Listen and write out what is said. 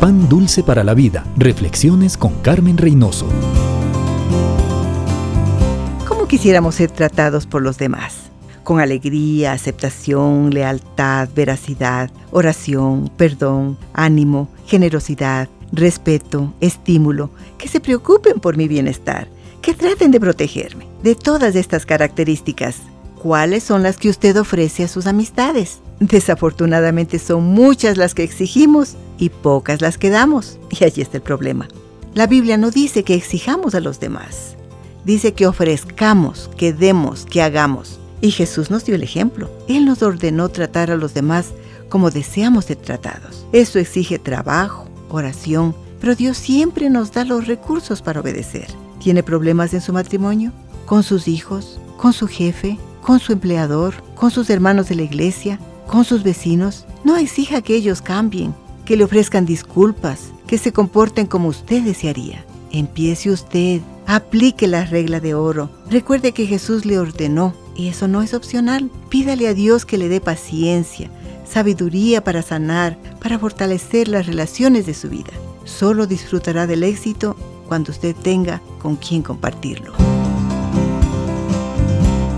Pan Dulce para la Vida. Reflexiones con Carmen Reynoso. ¿Cómo quisiéramos ser tratados por los demás? Con alegría, aceptación, lealtad, veracidad, oración, perdón, ánimo, generosidad, respeto, estímulo, que se preocupen por mi bienestar, que traten de protegerme. De todas estas características, ¿cuáles son las que usted ofrece a sus amistades? Desafortunadamente son muchas las que exigimos y pocas las que damos. Y allí está el problema. La Biblia no dice que exijamos a los demás. Dice que ofrezcamos, que demos, que hagamos. Y Jesús nos dio el ejemplo. Él nos ordenó tratar a los demás como deseamos ser tratados. Eso exige trabajo, oración, pero Dios siempre nos da los recursos para obedecer. ¿Tiene problemas en su matrimonio? ¿Con sus hijos? ¿Con su jefe? ¿Con su empleador? ¿Con sus hermanos de la iglesia? ¿Con sus vecinos? No exija que ellos cambien que le ofrezcan disculpas, que se comporten como usted desearía. Empiece usted, aplique la regla de oro. Recuerde que Jesús le ordenó, y eso no es opcional. Pídale a Dios que le dé paciencia, sabiduría para sanar, para fortalecer las relaciones de su vida. Solo disfrutará del éxito cuando usted tenga con quien compartirlo.